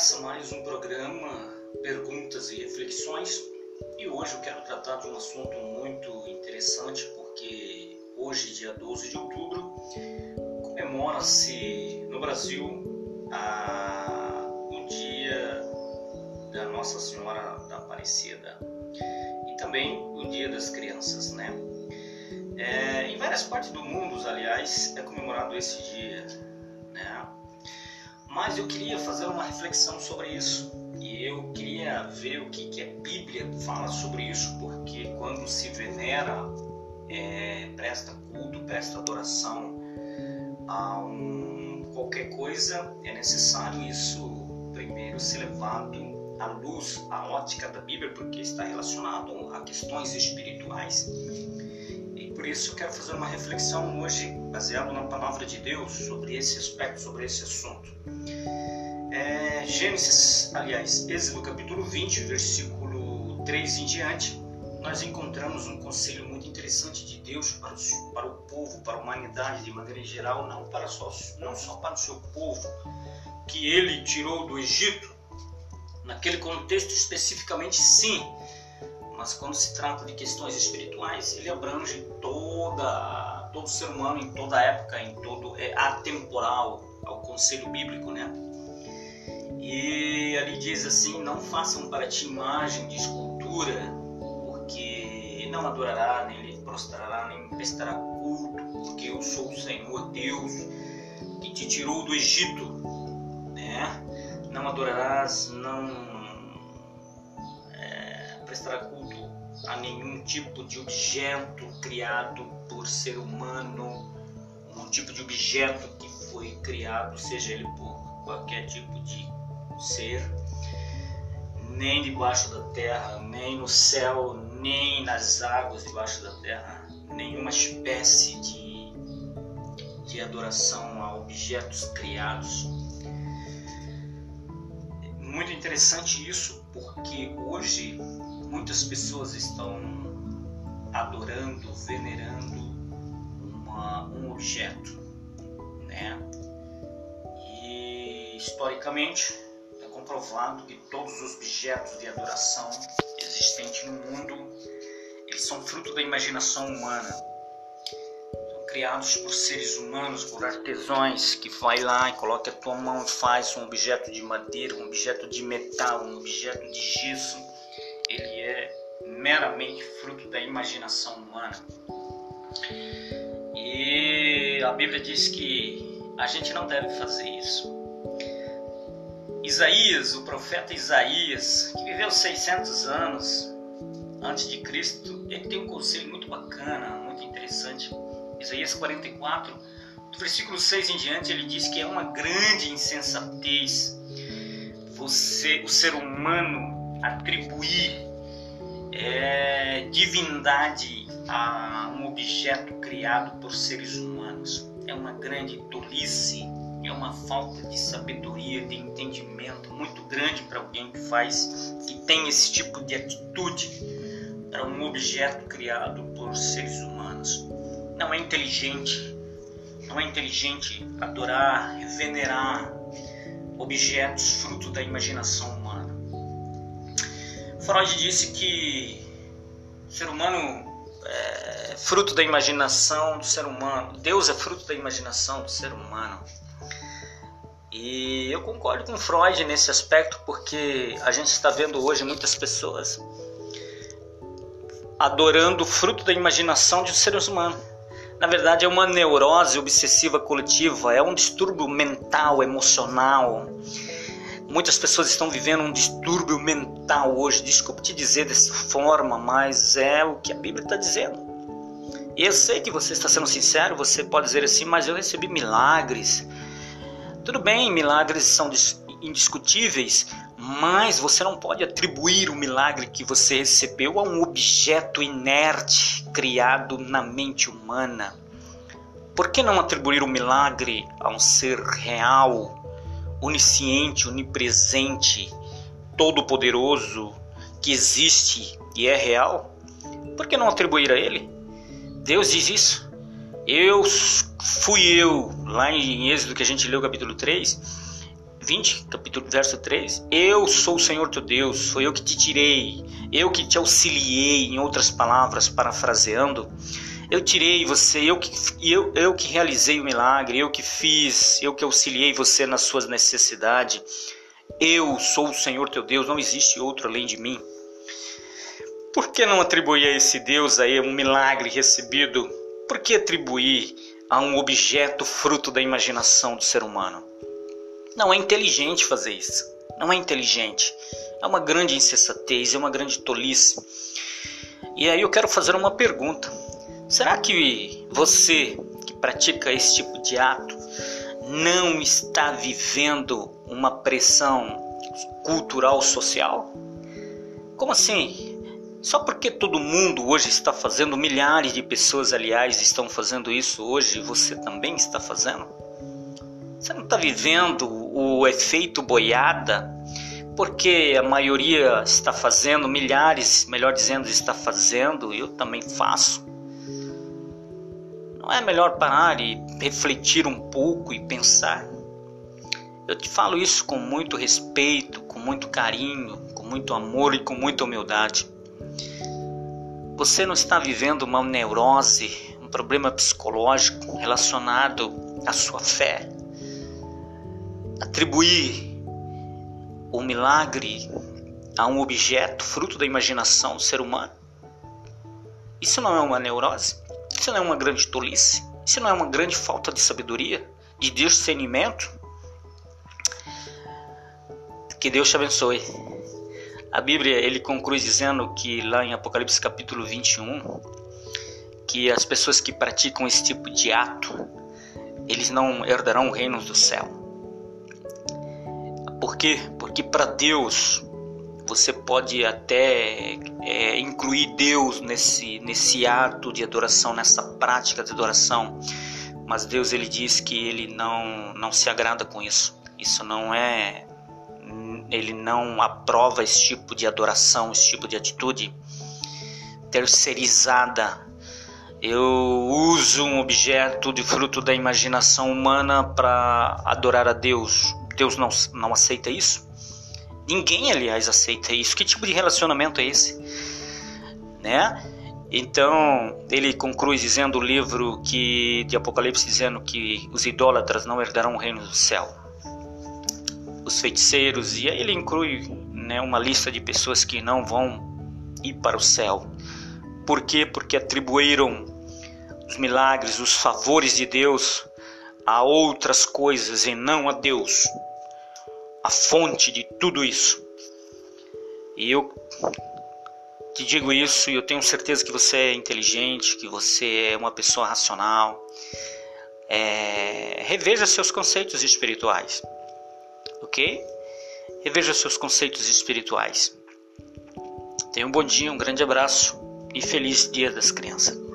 Começa mais um programa Perguntas e Reflexões e hoje eu quero tratar de um assunto muito interessante porque hoje, dia 12 de outubro, comemora-se no Brasil a, o dia da Nossa Senhora da Aparecida e também o Dia das Crianças, né? É, em várias partes do mundo, aliás, é comemorado esse dia, né? Mas eu queria fazer uma reflexão sobre isso e eu queria ver o que, que a Bíblia fala sobre isso, porque quando se venera, é, presta culto, presta adoração a um, qualquer coisa, é necessário isso primeiro ser levado à luz, à ótica da Bíblia, porque está relacionado a questões espirituais. Por isso quero fazer uma reflexão hoje, baseado na palavra de Deus, sobre esse aspecto, sobre esse assunto. É, Gênesis, aliás, Êxodo capítulo 20, versículo 3 em diante, nós encontramos um conselho muito interessante de Deus para o, para o povo, para a humanidade de maneira geral, não, para só, não só para o seu povo, que ele tirou do Egito, naquele contexto especificamente sim, mas quando se trata de questões espirituais, ele abrange toda, todo ser humano em toda época, em todo é atemporal ao conselho bíblico, né? E ali diz assim: não façam para ti imagem de escultura, porque não adorará, nem lhe prostrará, nem prestará culto, porque eu sou o Senhor Deus que te tirou do Egito, né? Não adorarás, não prestará culto a nenhum tipo de objeto criado por ser humano, um tipo de objeto que foi criado, seja ele por qualquer tipo de ser, nem debaixo da terra, nem no céu, nem nas águas debaixo da terra, nenhuma espécie de, de adoração a objetos criados. Muito interessante isso, porque hoje muitas pessoas estão adorando, venerando uma, um objeto, né? E historicamente é comprovado que todos os objetos de adoração existentes no mundo eles são fruto da imaginação humana, são criados por seres humanos, por artesãos que vai lá e coloca a tua mão e faz um objeto de madeira, um objeto de metal, um objeto de gesso meramente fruto da imaginação humana. E a Bíblia diz que a gente não deve fazer isso. Isaías, o profeta Isaías, que viveu 600 anos antes de Cristo, ele tem um conselho muito bacana, muito interessante. Isaías 44, do versículo 6 em diante, ele diz que é uma grande insensatez você, o ser humano, atribuir é, divindade a um objeto criado por seres humanos. É uma grande tolice, é uma falta de sabedoria, de entendimento muito grande para alguém que faz, que tem esse tipo de atitude para um objeto criado por seres humanos. Não é inteligente, não é inteligente adorar, venerar objetos fruto da imaginação. Freud disse que o ser humano é fruto da imaginação do ser humano. Deus é fruto da imaginação do ser humano. E eu concordo com Freud nesse aspecto porque a gente está vendo hoje muitas pessoas adorando o fruto da imaginação de seres humanos. Na verdade, é uma neurose obsessiva coletiva, é um distúrbio mental, emocional Muitas pessoas estão vivendo um distúrbio mental hoje. Desculpe te dizer dessa forma, mas é o que a Bíblia está dizendo. E eu sei que você está sendo sincero, você pode dizer assim, mas eu recebi milagres. Tudo bem, milagres são indiscutíveis, mas você não pode atribuir o milagre que você recebeu a um objeto inerte criado na mente humana. Por que não atribuir o milagre a um ser real, onisciente, onipresente, todo-poderoso, que existe e é real, por que não atribuir a ele? Deus diz isso. Eu fui eu, lá em Êxodo que a gente leu capítulo 3, 20, capítulo verso 3, eu sou o Senhor teu Deus, foi eu que te tirei, eu que te auxiliei, em outras palavras, parafraseando, eu tirei você, eu que, eu, eu que realizei o milagre, eu que fiz, eu que auxiliei você nas suas necessidades. Eu sou o Senhor teu Deus, não existe outro além de mim. Por que não atribuir a esse Deus aí um milagre recebido? Por que atribuir a um objeto fruto da imaginação do ser humano? Não é inteligente fazer isso. Não é inteligente. É uma grande insensatez, é uma grande tolice. E aí eu quero fazer uma pergunta. Será que você que pratica esse tipo de ato não está vivendo uma pressão cultural social? Como assim? Só porque todo mundo hoje está fazendo, milhares de pessoas, aliás, estão fazendo isso hoje, você também está fazendo? Você não está vivendo o efeito boiada? Porque a maioria está fazendo, milhares, melhor dizendo, está fazendo, eu também faço. Não é melhor parar e refletir um pouco e pensar? Eu te falo isso com muito respeito, com muito carinho, com muito amor e com muita humildade. Você não está vivendo uma neurose, um problema psicológico relacionado à sua fé. Atribuir o milagre a um objeto fruto da imaginação do ser humano. Isso não é uma neurose? Isso não é uma grande tolice? Isso não é uma grande falta de sabedoria, de discernimento? Que Deus te abençoe. A Bíblia ele conclui dizendo que lá em Apocalipse capítulo 21 que as pessoas que praticam esse tipo de ato eles não herdarão o reino do céu. Por quê? Porque para Deus você pode até é, incluir Deus nesse, nesse ato de adoração, nessa prática de adoração, mas Deus ele diz que ele não, não se agrada com isso. Isso não é. Ele não aprova esse tipo de adoração, esse tipo de atitude terceirizada. Eu uso um objeto de fruto da imaginação humana para adorar a Deus. Deus não, não aceita isso? Ninguém, aliás, aceita isso. Que tipo de relacionamento é esse? Né? Então, ele conclui dizendo o livro que de Apocalipse dizendo que os idólatras não herdarão o reino do céu. Os feiticeiros e aí ele inclui, né, uma lista de pessoas que não vão ir para o céu. Por quê? Porque atribuíram os milagres, os favores de Deus a outras coisas e não a Deus a fonte de tudo isso. E eu te digo isso e eu tenho certeza que você é inteligente, que você é uma pessoa racional. É, reveja seus conceitos espirituais, ok? Reveja seus conceitos espirituais. Tenha um bom dia, um grande abraço e feliz Dia das Crianças.